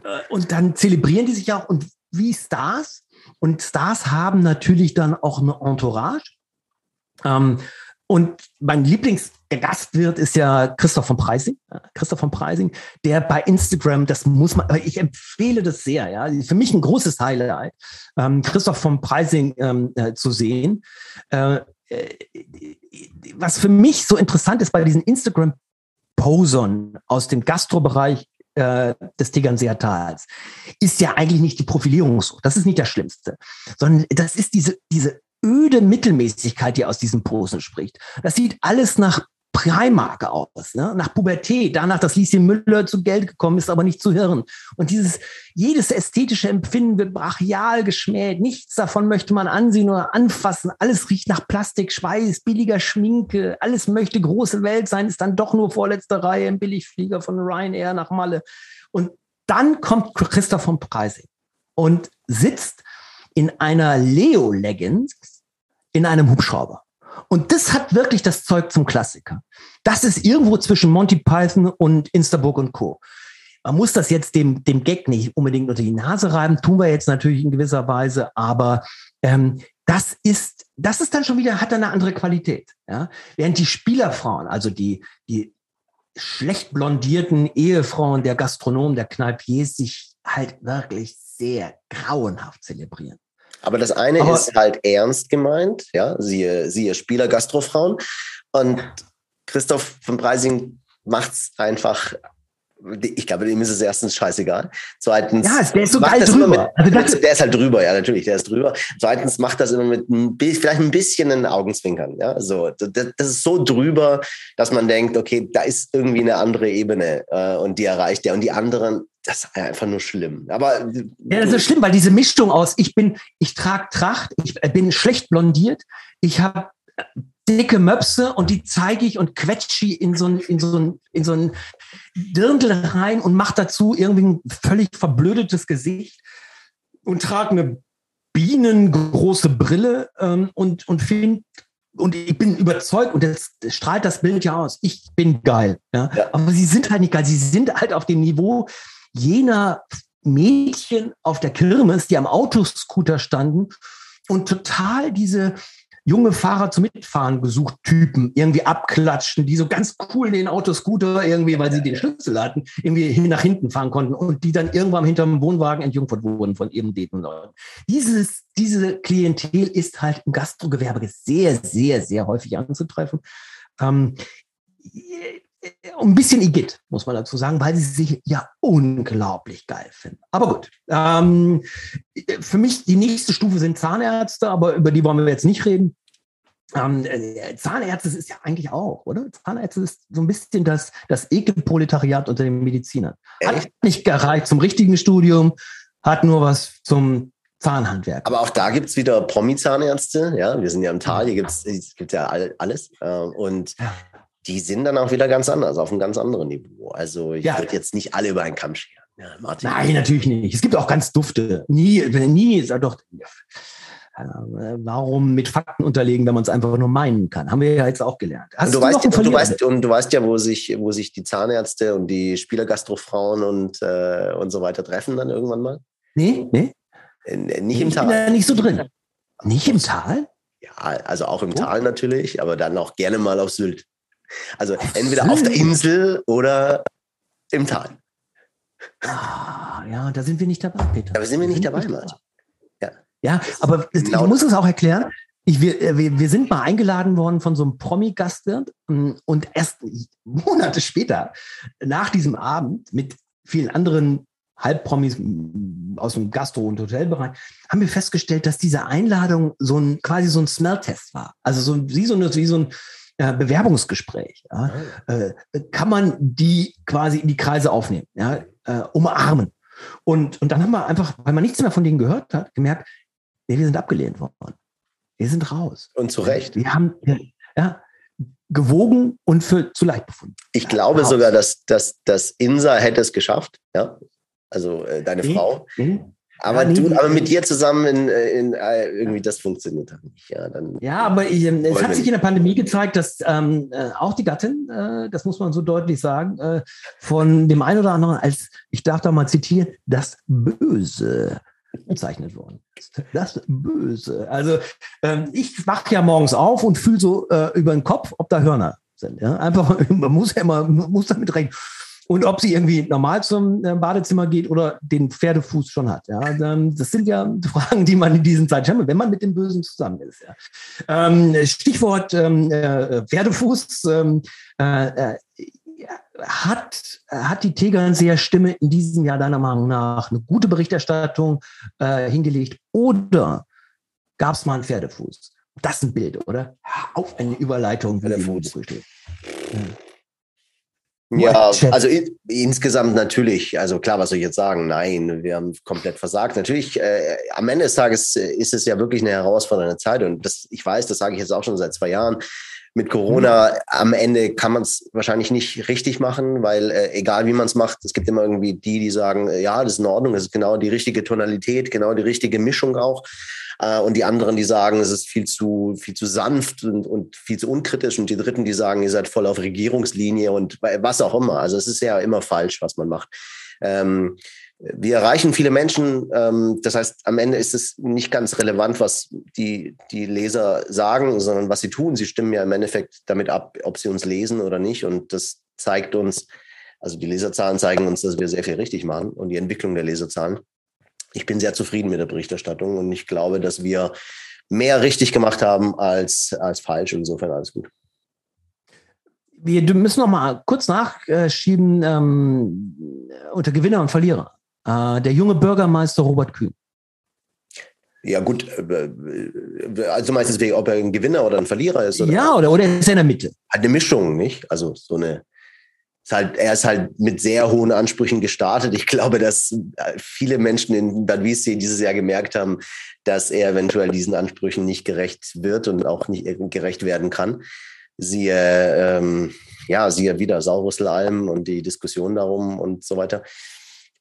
äh, und dann zelebrieren die sich auch und wie Stars. Und Stars haben natürlich dann auch eine Entourage. Ähm, und mein Lieblingsgastwirt ist ja Christoph von Preising. Christoph von Preising, der bei Instagram, das muss man, ich empfehle das sehr, ja. Für mich ein großes Highlight, ähm, Christoph von Preising ähm, äh, zu sehen. Äh, äh, was für mich so interessant ist bei diesen Instagram-Posern aus dem Gastrobereich äh, des Tegernseer Tals, ist ja eigentlich nicht die Profilierung so. Das ist nicht das Schlimmste, sondern das ist diese, diese öde Mittelmäßigkeit, die aus diesen Posen spricht. Das sieht alles nach Primark aus, ne? nach Pubertät, danach, dass Lieschen Müller zu Geld gekommen ist, aber nicht zu Hirn. Und dieses, jedes ästhetische Empfinden wird brachial geschmäht. Nichts davon möchte man ansehen oder anfassen. Alles riecht nach Plastik, Schweiß, billiger Schminke. Alles möchte große Welt sein, ist dann doch nur vorletzte Reihe im Billigflieger von Ryanair nach Malle. Und dann kommt Christoph von Preising und sitzt in einer Leo-Leggings in einem Hubschrauber. Und das hat wirklich das Zeug zum Klassiker. Das ist irgendwo zwischen Monty Python und Instaburg und Co. Man muss das jetzt dem, dem Gag nicht unbedingt unter die Nase reiben, tun wir jetzt natürlich in gewisser Weise, aber ähm, das ist, das ist dann schon wieder, hat eine andere Qualität. Ja? Während die Spielerfrauen, also die, die schlecht blondierten Ehefrauen der Gastronomen, der Kneipiers, sich halt wirklich sehr grauenhaft zelebrieren. Aber das eine Aber ist halt ernst gemeint, ja, siehe, siehe Spieler Gastrofrauen. Und Christoph von Preising macht es einfach ich glaube, dem ist es erstens scheißegal. Zweitens. Ja, der ist so geil drüber. Mit, also der ist halt drüber, ja, natürlich, der ist drüber. Zweitens macht das immer mit ein, vielleicht ein bisschen einen Augenzwinkern, ja. So, das, das, ist so drüber, dass man denkt, okay, da ist irgendwie eine andere Ebene äh, und die erreicht der. Und die anderen, das ist einfach nur schlimm. Aber. Ja, das ist schlimm, weil diese Mischung aus, ich bin, ich trage Tracht, ich bin schlecht blondiert, ich habe dicke Möpse und die zeige ich und quetsche in so ein, in so ein, in so ein Dirndl rein und mache dazu irgendwie ein völlig verblödetes Gesicht und trage eine bienengroße Brille ähm, und, und finde und ich bin überzeugt, und das strahlt das Bild ja aus, ich bin geil. Ja? ja? Aber sie sind halt nicht geil. Sie sind halt auf dem Niveau jener Mädchen auf der Kirmes, die am Autoscooter standen und total diese junge Fahrer zum Mitfahren gesucht, Typen, irgendwie abklatschten, die so ganz cool den Autoscooter irgendwie, weil sie den Schlüssel hatten, irgendwie hin nach hinten fahren konnten und die dann irgendwann hinterm Wohnwagen entjungfert wurden von eben den Leuten. Dieses, diese Klientel ist halt im Gastrogewerbe sehr, sehr, sehr häufig anzutreffen. Ähm, ein bisschen Igitt, muss man dazu sagen, weil sie sich ja unglaublich geil finden. Aber gut, ähm, für mich die nächste Stufe sind Zahnärzte, aber über die wollen wir jetzt nicht reden. Ähm, äh, Zahnärzte ist ja eigentlich auch, oder? Zahnärzte ist so ein bisschen das, das Ekelproletariat unter den Medizinern. Hat nicht gereicht zum richtigen Studium, hat nur was zum Zahnhandwerk. Aber auch da gibt es wieder Promi-Zahnärzte, ja. Wir sind ja im Tal, hier gibt es ja alles. Äh, und ja die sind dann auch wieder ganz anders, auf einem ganz anderen Niveau. Also ich ja. würde jetzt nicht alle über einen Kamm scheren. Ja, Martin. Nein, natürlich nicht. Es gibt auch ganz dufte. Nie, nie, doch, äh, warum mit Fakten unterlegen, wenn man es einfach nur meinen kann? Haben wir ja jetzt auch gelernt. Hast und du, du weißt, und du weißt, und du weißt ja, wo sich, wo sich die Zahnärzte und die Spielergastrofrauen und, äh, und so weiter treffen dann irgendwann mal? Nee, nee. Nicht im ich Tal. Ich bin da nicht so drin. Nicht im Tal? Ja, also auch im oh. Tal natürlich, aber dann auch gerne mal auf Sylt. Also entweder auf der Insel oder im Tal. Ah, ja, da sind wir nicht dabei, Peter. Da sind wir nicht dabei, Martin. Ja. ja, aber genau ich muss es auch erklären. ich, wir, äh, wir, wir sind mal eingeladen worden von so einem Promi-Gastwirt mm, und erst Monate später, nach diesem Abend mit vielen anderen Halbpromis aus dem Gastro- und Hotelbereich, haben wir festgestellt, dass diese Einladung so ein quasi so ein Smelltest war. Also so wie so, eine, wie so ein äh, Bewerbungsgespräch. Ja? Oh. Äh, kann man die quasi in die Kreise aufnehmen, ja? Äh, umarmen. Und, und dann haben wir einfach, weil man nichts mehr von denen gehört hat, gemerkt, nee, wir sind abgelehnt worden. Wir sind raus. Und zu Recht. Wir haben ja, gewogen und für zu leicht befunden. Ich glaube raus. sogar, dass, dass, dass Insa hätte es geschafft, ja. Also äh, deine nee, Frau. Nee. Aber, ja, du, aber mit dir zusammen in, in, äh, irgendwie das funktioniert dann nicht. Ja, dann ja aber ich, ähm, es hat sich in der Pandemie gezeigt, dass ähm, äh, auch die Gattin, äh, das muss man so deutlich sagen, äh, von dem einen oder anderen als, ich darf da mal zitieren, das Böse bezeichnet worden ist. Das Böse. Also ähm, ich wache ja morgens auf und fühle so äh, über den Kopf, ob da Hörner sind. Ja? Einfach, man muss ja immer, man muss damit rechnen. Und ob sie irgendwie normal zum äh, Badezimmer geht oder den Pferdefuß schon hat. Ja, das sind ja Fragen, die man in diesen Zeiten stellt, wenn man mit dem Bösen zusammen ist. Ja. Ähm, Stichwort ähm, äh, Pferdefuß. Ähm, äh, hat, hat die Tegernseer Stimme in diesem Jahr deiner Meinung nach eine gute Berichterstattung hingelegt oder gab es mal einen Pferdefuß? Das ist ein Bild, oder? Auf eine Überleitung. Pferdefuß. Ja, ja also in, insgesamt natürlich, also klar, was soll ich jetzt sagen? Nein, wir haben komplett versagt. Natürlich, äh, am Ende des Tages äh, ist es ja wirklich eine herausfordernde Zeit und das, ich weiß, das sage ich jetzt auch schon seit zwei Jahren mit Corona mhm. am Ende kann man es wahrscheinlich nicht richtig machen, weil äh, egal wie man es macht, es gibt immer irgendwie die, die sagen, äh, ja, das ist in Ordnung, das ist genau die richtige Tonalität, genau die richtige Mischung auch. Äh, und die anderen, die sagen, es ist viel zu, viel zu sanft und, und viel zu unkritisch. Und die Dritten, die sagen, ihr seid voll auf Regierungslinie und was auch immer. Also es ist ja immer falsch, was man macht. Ähm, wir erreichen viele Menschen. Ähm, das heißt, am Ende ist es nicht ganz relevant, was die, die Leser sagen, sondern was sie tun. Sie stimmen ja im Endeffekt damit ab, ob sie uns lesen oder nicht. Und das zeigt uns, also die Leserzahlen zeigen uns, dass wir sehr viel richtig machen und die Entwicklung der Leserzahlen. Ich bin sehr zufrieden mit der Berichterstattung und ich glaube, dass wir mehr richtig gemacht haben als, als falsch. Insofern alles gut. Wir müssen noch mal kurz nachschieben ähm, unter Gewinner und Verlierer. Äh, der junge Bürgermeister Robert Kühn. Ja, gut. Äh, also meinst du, ob er ein Gewinner oder ein Verlierer ist? Oder? Ja, oder, oder ist er in der Mitte? Hat eine Mischung, nicht? Also so eine. Ist halt, er ist halt mit sehr hohen Ansprüchen gestartet. Ich glaube, dass viele Menschen in Bad Wiessee dieses Jahr gemerkt haben, dass er eventuell diesen Ansprüchen nicht gerecht wird und auch nicht gerecht werden kann. Siehe, ähm, ja, siehe wieder Saurusselalm und die Diskussion darum und so weiter.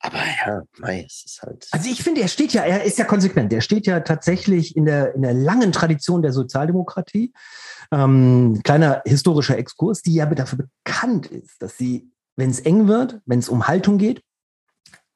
Aber ja, mei, es ist halt. Also ich finde, er steht ja, er ist ja konsequent. Er steht ja tatsächlich in der, in der langen Tradition der Sozialdemokratie. Ähm, kleiner historischer Exkurs, die ja dafür bekannt ist, dass sie, wenn es eng wird, wenn es um Haltung geht,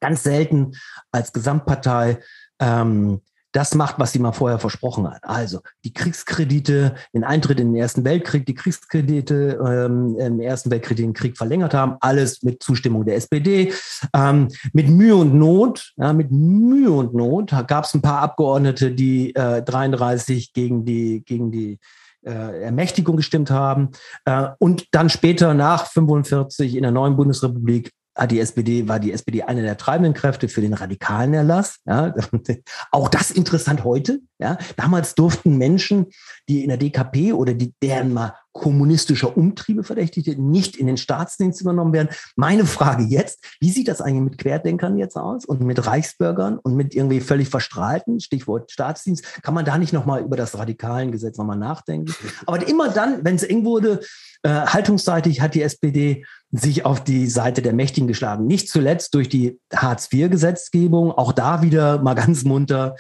ganz selten als Gesamtpartei ähm, das macht, was sie mal vorher versprochen hat. Also die Kriegskredite, den Eintritt in den Ersten Weltkrieg, die Kriegskredite ähm, im Ersten Weltkrieg den Krieg verlängert haben, alles mit Zustimmung der SPD. Ähm, mit Mühe und Not, ja, mit Mühe und Not gab es ein paar Abgeordnete, die äh, 33 gegen die, gegen die äh, Ermächtigung gestimmt haben äh, und dann später nach 45 in der neuen Bundesrepublik hat ah, die SPD, war die SPD eine der treibenden Kräfte für den radikalen Erlass. Ja, auch das interessant heute. Ja, damals durften Menschen, die in der DKP oder die, deren mal kommunistischer Umtriebe verdächtigte, nicht in den Staatsdienst übernommen werden. Meine Frage jetzt, wie sieht das eigentlich mit Querdenkern jetzt aus und mit Reichsbürgern und mit irgendwie völlig verstrahlten, Stichwort Staatsdienst, kann man da nicht nochmal über das radikalen Gesetz nochmal nachdenken? Aber immer dann, wenn es eng wurde, äh, haltungsseitig hat die SPD sich auf die Seite der Mächtigen geschlagen. Nicht zuletzt durch die Hartz-IV-Gesetzgebung, auch da wieder mal ganz munter.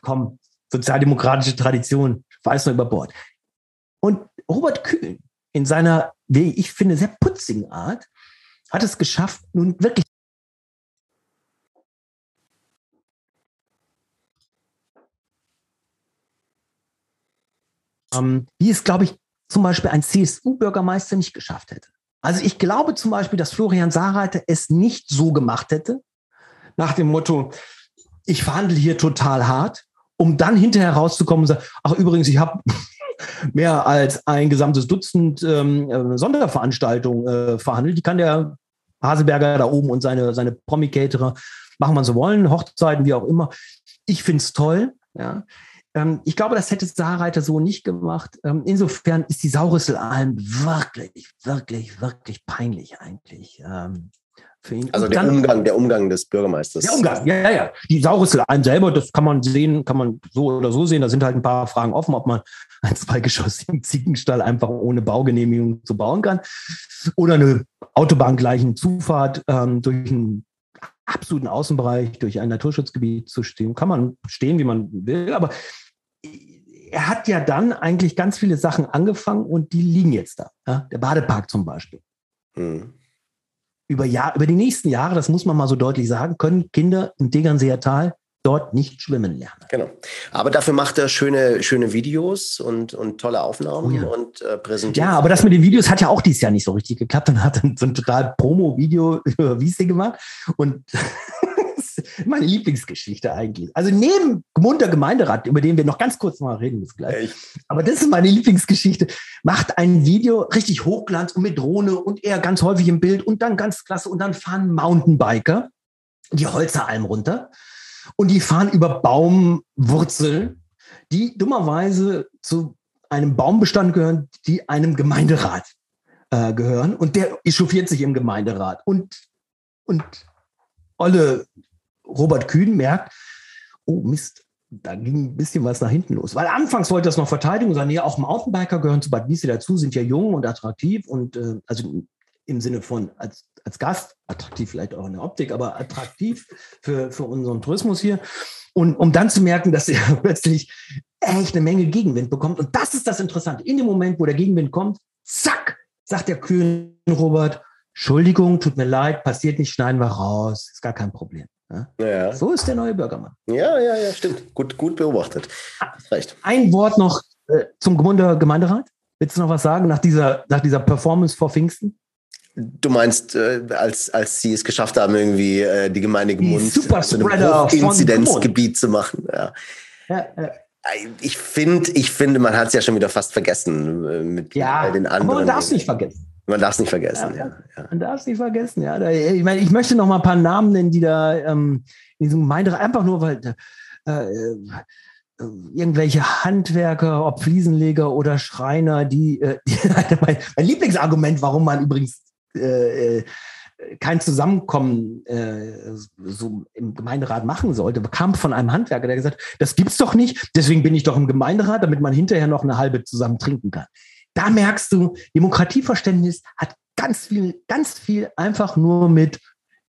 Komm, sozialdemokratische Tradition, weiß noch über Bord. Und Robert Kühn in seiner, wie ich finde, sehr putzigen Art hat es geschafft, nun wirklich ähm, wie es, glaube ich, zum Beispiel ein CSU-Bürgermeister nicht geschafft hätte. Also ich glaube zum Beispiel, dass Florian Saarreiter es nicht so gemacht hätte, nach dem Motto, ich verhandle hier total hart um dann hinterher rauszukommen und sagen, ach übrigens, ich habe mehr als ein gesamtes Dutzend ähm, äh, Sonderveranstaltungen äh, verhandelt. Die kann der Haselberger da oben und seine, seine Promi-Caterer machen, was sie wollen, Hochzeiten, wie auch immer. Ich finde es toll. Ja. Ähm, ich glaube, das hätte Saarreiter so nicht gemacht. Ähm, insofern ist die Saurüsselalm wirklich, wirklich, wirklich peinlich eigentlich. Ähm, für ihn. Also der Umgang, der Umgang des Bürgermeisters. Der Umgang, ja, ja, ja. Die Saurüsselalm selber, das kann man sehen, kann man so oder so sehen. Da sind halt ein paar Fragen offen, ob man einen zweigeschossigen Ziegenstall einfach ohne Baugenehmigung so bauen kann. Oder eine autobahngleichen Zufahrt ähm, durch einen absoluten Außenbereich, durch ein Naturschutzgebiet zu stehen. Kann man stehen, wie man will, aber er hat ja dann eigentlich ganz viele Sachen angefangen und die liegen jetzt da. Ja? Der Badepark zum Beispiel. Mhm. Über, Jahr, über die nächsten Jahre, das muss man mal so deutlich sagen, können Kinder im Tegernseer Tal dort nicht schwimmen lernen. Genau. Aber dafür macht er schöne, schöne Videos und, und tolle Aufnahmen oh ja. und äh, präsentiert. Ja, aber das mit den Videos hat ja auch dieses Jahr nicht so richtig geklappt. Dann hat er so ein total Promo-Video über Wiese gemacht und meine Lieblingsgeschichte eigentlich. Also neben Gmunter Gemeinderat, über den wir noch ganz kurz mal reden müssen gleich. Echt? Aber das ist meine Lieblingsgeschichte. Macht ein Video richtig Hochglanz und mit Drohne und er ganz häufig im Bild und dann ganz klasse und dann fahren Mountainbiker die Holzeralm runter und die fahren über Baumwurzeln, die dummerweise zu einem Baumbestand gehören, die einem Gemeinderat äh, gehören. Und der echauffiert sich im Gemeinderat. Und, und Olle Robert Kühn merkt, oh Mist, da ging ein bisschen was nach hinten los. Weil anfangs wollte das noch verteidigen und sagen, nee, auch Mountainbiker gehören zu Bad Wiese dazu, sind ja jung und attraktiv und äh, also im Sinne von als, als Gast, attraktiv vielleicht auch in der Optik, aber attraktiv für, für unseren Tourismus hier. Und um dann zu merken, dass er plötzlich echt eine Menge Gegenwind bekommt. Und das ist das Interessante. In dem Moment, wo der Gegenwind kommt, zack, sagt der kühne Robert, Entschuldigung, tut mir leid, passiert nicht, schneiden wir raus, ist gar kein Problem. Ja? ja? So ist der neue Bürgermann. Ja, ja, ja, stimmt. Gut, gut beobachtet. Recht. Ein Wort noch äh, zum Gmunder Gemeinderat. Willst du noch was sagen nach dieser, nach dieser Performance vor Pfingsten? Du meinst, äh, als, als sie es geschafft haben, irgendwie äh, die Gemeinde Gmund zu einem Inzidenzgebiet zu machen. Ja. Ja, ja. Ich finde, ich finde, man hat es ja schon wieder fast vergessen äh, mit ja, den anderen. Aber man darf es nicht vergessen. Man darf es nicht vergessen, ja. ja. Man darf es nicht vergessen, ja. Ich meine, ich möchte noch mal ein paar Namen nennen, die da ähm, in diesem Gemeinderat, einfach nur, weil äh, äh, irgendwelche Handwerker, ob Fliesenleger oder Schreiner, die, äh, die mein, mein, Lieblingsargument, warum man übrigens äh, äh, kein Zusammenkommen äh, so im Gemeinderat machen sollte, bekam von einem Handwerker, der gesagt, das gibt's doch nicht, deswegen bin ich doch im Gemeinderat, damit man hinterher noch eine halbe zusammen trinken kann. Da merkst du, Demokratieverständnis hat ganz viel, ganz viel einfach nur mit,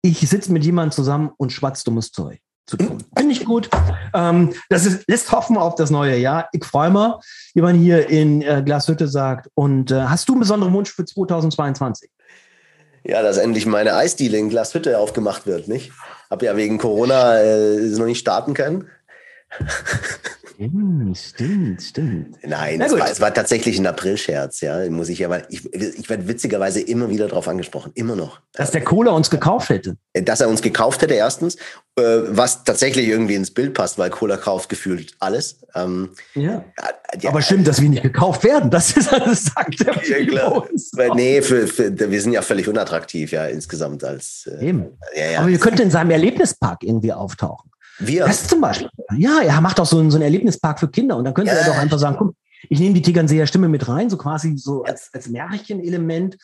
ich sitze mit jemandem zusammen und schwatz dummes Zeug zu tun. Finde ich gut. Ähm, das ist, lässt hoffen auf das neue Jahr. Ich freue mich, wie man hier in äh, Glashütte sagt. Und äh, hast du einen besonderen Wunsch für 2022? Ja, dass endlich meine Eisdiele in Glashütte aufgemacht wird, nicht? Hab ja wegen Corona äh, noch nicht starten können. Stimmt, stimmt, stimmt. Nein, es war, es war, tatsächlich ein April-Scherz, ja. Muss ich ja, weil ich, ich werde witzigerweise immer wieder darauf angesprochen, immer noch. Dass der Kohler uns gekauft hätte. Dass er uns gekauft hätte, erstens, äh, was tatsächlich irgendwie ins Bild passt, weil Kohler kauft gefühlt alles. Ähm, ja. ja. Aber stimmt, dass wir nicht gekauft werden, das ist das sagt er ja, klar. Weil, nee, für, für, wir sind ja völlig unattraktiv, ja, insgesamt als. Äh, Eben. Ja, ja. Aber wir könnten in seinem Erlebnispark irgendwie auftauchen. Wir. Das zum Beispiel. Ja, er macht auch so, einen, so einen Erlebnispark für Kinder und dann könnte ja. er doch einfach sagen, guck, ich nehme die Tegernseer Stimme mit rein, so quasi so als, als Märchenelement.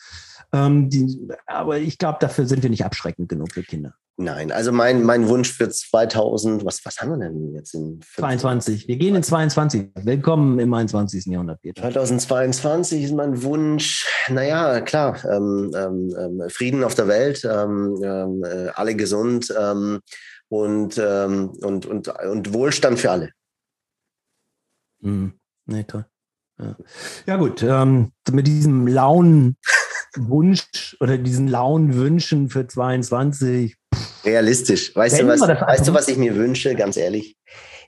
Ähm, die, aber ich glaube, dafür sind wir nicht abschreckend genug für Kinder. Nein, also mein, mein Wunsch für 2000, was, was haben wir denn jetzt in 22? Wir gehen in 22. Willkommen im 21. Jahrhundert. Peter. 2022 ist mein Wunsch, naja, klar, ähm, ähm, ähm, Frieden auf der Welt, ähm, ähm äh, alle gesund, ähm, und, ähm, und, und, und Wohlstand für alle. Mhm. Nee, toll. Ja, ja gut, ähm, mit diesem lauen Wunsch oder diesen lauen Wünschen für 22. Realistisch. Weißt, du was, weißt du, was ich mir wünsche, ganz ehrlich?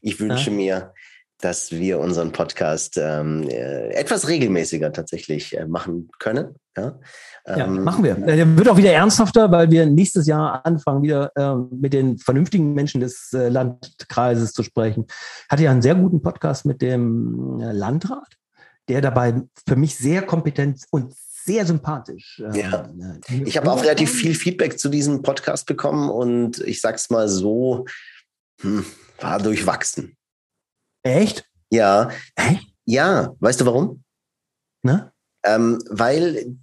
Ich wünsche ja? mir, dass wir unseren Podcast ähm, äh, etwas regelmäßiger tatsächlich äh, machen können. Ja, ja machen wir. Der wird auch wieder ernsthafter, weil wir nächstes Jahr anfangen, wieder äh, mit den vernünftigen Menschen des äh, Landkreises zu sprechen. Hatte ja einen sehr guten Podcast mit dem äh, Landrat, der dabei für mich sehr kompetent und sehr sympathisch. Ähm, ja. Ich habe auch relativ viel Feedback zu diesem Podcast bekommen und ich sag's mal so, hm, war durchwachsen. Echt? Ja. Echt? Ja, weißt du warum? Ne? Ähm, weil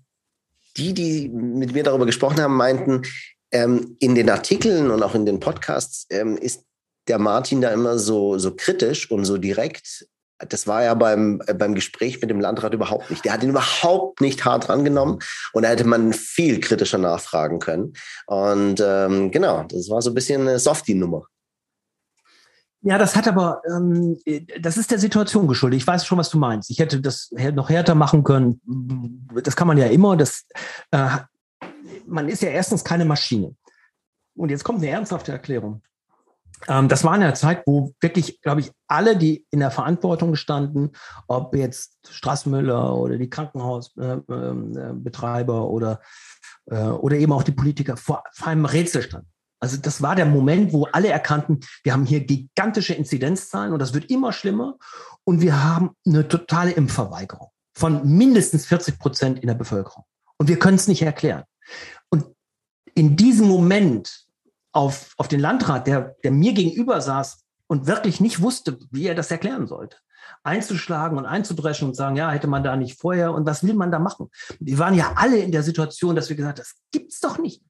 die, die mit mir darüber gesprochen haben, meinten, ähm, in den Artikeln und auch in den Podcasts ähm, ist der Martin da immer so, so kritisch und so direkt. Das war ja beim, äh, beim Gespräch mit dem Landrat überhaupt nicht. Der hat ihn überhaupt nicht hart rangenommen und da hätte man viel kritischer nachfragen können. Und ähm, genau, das war so ein bisschen eine Softie-Nummer. Ja, das hat aber, ähm, das ist der Situation geschuldet. Ich weiß schon, was du meinst. Ich hätte das noch härter machen können. Das kann man ja immer. Das, äh, man ist ja erstens keine Maschine. Und jetzt kommt eine ernsthafte Erklärung. Ähm, das war in einer Zeit, wo wirklich, glaube ich, alle, die in der Verantwortung standen, ob jetzt Straßenmüller oder die Krankenhausbetreiber äh, äh, oder, äh, oder eben auch die Politiker vor, vor einem Rätsel standen. Also das war der Moment, wo alle erkannten, wir haben hier gigantische Inzidenzzahlen und das wird immer schlimmer und wir haben eine totale Impfverweigerung von mindestens 40 Prozent in der Bevölkerung. Und wir können es nicht erklären. Und in diesem Moment auf, auf den Landrat, der, der mir gegenüber saß und wirklich nicht wusste, wie er das erklären sollte, einzuschlagen und einzudreschen und sagen, ja, hätte man da nicht vorher und was will man da machen? Wir waren ja alle in der Situation, dass wir gesagt haben, das gibt's doch nicht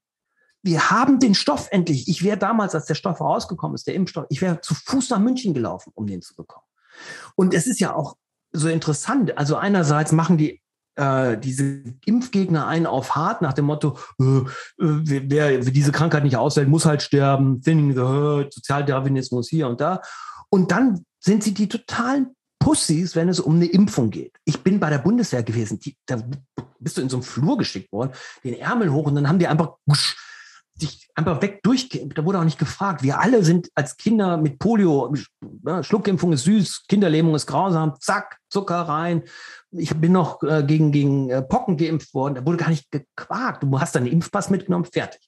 wir haben den Stoff endlich. Ich wäre damals, als der Stoff rausgekommen ist, der Impfstoff, ich wäre zu Fuß nach München gelaufen, um den zu bekommen. Und es ist ja auch so interessant. Also einerseits machen die äh, diese Impfgegner einen auf hart nach dem Motto, äh, äh, wer, diese Krankheit nicht aushält, muss halt sterben, thinning the herd, Sozialdarwinismus hier und da. Und dann sind sie die totalen Pussys, wenn es um eine Impfung geht. Ich bin bei der Bundeswehr gewesen, die, da bist du in so einen Flur geschickt worden, den Ärmel hoch und dann haben die einfach sich einfach weg durch, da wurde auch nicht gefragt. Wir alle sind als Kinder mit Polio, Schluckimpfung ist süß, Kinderlähmung ist grausam, zack, Zucker rein. Ich bin noch äh, gegen, gegen äh, Pocken geimpft worden, da wurde gar nicht gequakt. Du hast deinen Impfpass mitgenommen, fertig.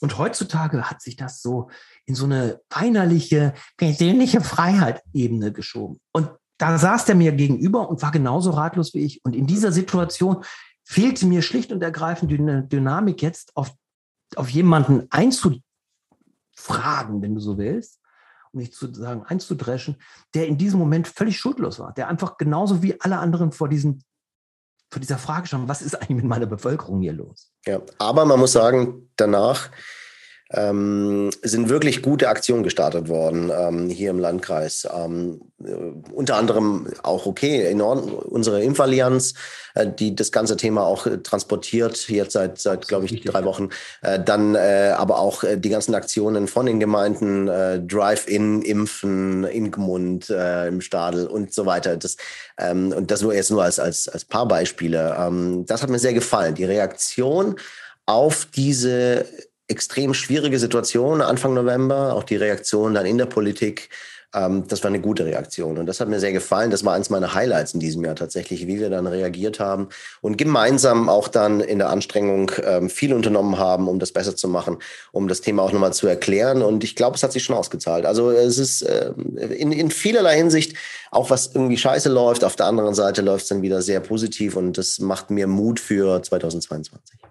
Und heutzutage hat sich das so in so eine weinerliche, persönliche Freiheit-Ebene geschoben. Und da saß der mir gegenüber und war genauso ratlos wie ich. Und in dieser Situation fehlte mir schlicht und ergreifend die Dynamik jetzt auf auf jemanden einzufragen, wenn du so willst, um nicht zu sagen einzudreschen, der in diesem Moment völlig schuldlos war, der einfach genauso wie alle anderen vor diesem vor dieser Frage stand, was ist eigentlich mit meiner Bevölkerung hier los? Ja, aber man muss sagen, danach ähm, sind wirklich gute Aktionen gestartet worden ähm, hier im Landkreis. Ähm, äh, unter anderem auch okay, enorm, unsere Impfallianz, äh, die das ganze Thema auch äh, transportiert, jetzt seit, seit glaube ich, drei Wochen. Äh, dann äh, aber auch äh, die ganzen Aktionen von den Gemeinden, Drive-In, Impfen, Inkmund, im Stadel und so weiter. Das, ähm, und das nur jetzt nur als, als, als paar Beispiele. Ähm, das hat mir sehr gefallen. Die Reaktion auf diese extrem schwierige Situation Anfang November, auch die Reaktion dann in der Politik. Ähm, das war eine gute Reaktion und das hat mir sehr gefallen. Das war eins meiner Highlights in diesem Jahr tatsächlich, wie wir dann reagiert haben und gemeinsam auch dann in der Anstrengung ähm, viel unternommen haben, um das besser zu machen, um das Thema auch nochmal zu erklären. Und ich glaube, es hat sich schon ausgezahlt. Also es ist äh, in, in vielerlei Hinsicht auch was irgendwie scheiße läuft. Auf der anderen Seite läuft es dann wieder sehr positiv und das macht mir Mut für 2022.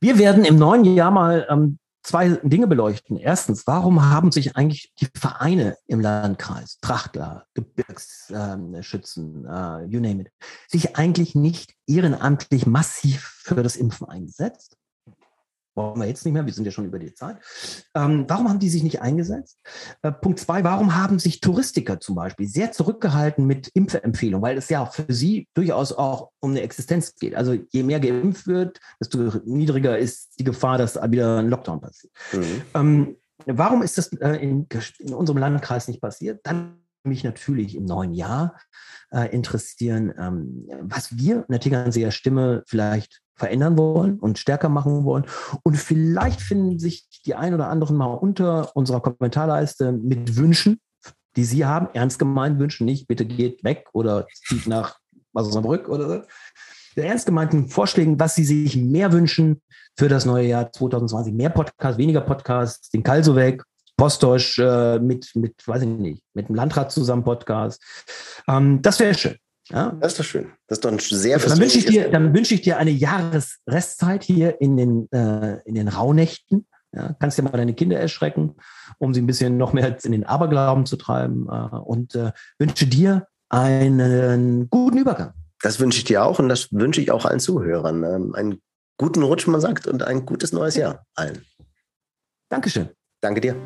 Wir werden im neuen Jahr mal ähm, zwei Dinge beleuchten. Erstens, warum haben sich eigentlich die Vereine im Landkreis, Trachtler, Gebirgsschützen, äh, you name it, sich eigentlich nicht ehrenamtlich massiv für das Impfen eingesetzt? Brauchen wir jetzt nicht mehr, wir sind ja schon über die Zeit. Ähm, warum haben die sich nicht eingesetzt? Äh, Punkt zwei, warum haben sich Touristiker zum Beispiel sehr zurückgehalten mit Impfempfehlungen, weil es ja für sie durchaus auch um eine Existenz geht. Also je mehr geimpft wird, desto niedriger ist die Gefahr, dass wieder ein Lockdown passiert. Mhm. Ähm, warum ist das äh, in, in, unserem Landkreis nicht passiert? Dann mich natürlich im neuen Jahr äh, interessieren, ähm, was wir in der Tegernseer Stimme vielleicht verändern wollen und stärker machen wollen. Und vielleicht finden sich die ein oder anderen mal unter unserer Kommentarleiste mit Wünschen, die Sie haben, ernst gemeint wünschen, nicht bitte geht weg oder zieht nach Osnabrück oder so. Der ernst gemeinten Vorschlägen, was Sie sich mehr wünschen für das neue Jahr 2020. Mehr Podcasts, weniger Podcasts, den Kalso weg, Postosch äh, mit, mit, weiß ich nicht, mit dem Landrat zusammen Podcast. Ähm, das wäre schön. Ja? Das ist doch schön. Das ist doch ein sehr dann wünsche ich dir, Dann wünsche ich dir eine Jahresrestzeit hier in den, äh, in den Rauhnächten. Ja, kannst dir mal deine Kinder erschrecken, um sie ein bisschen noch mehr in den Aberglauben zu treiben. Äh, und äh, wünsche dir einen guten Übergang. Das wünsche ich dir auch und das wünsche ich auch allen Zuhörern. Ähm, einen guten Rutsch, man sagt, und ein gutes neues Jahr allen. Dankeschön. Danke dir.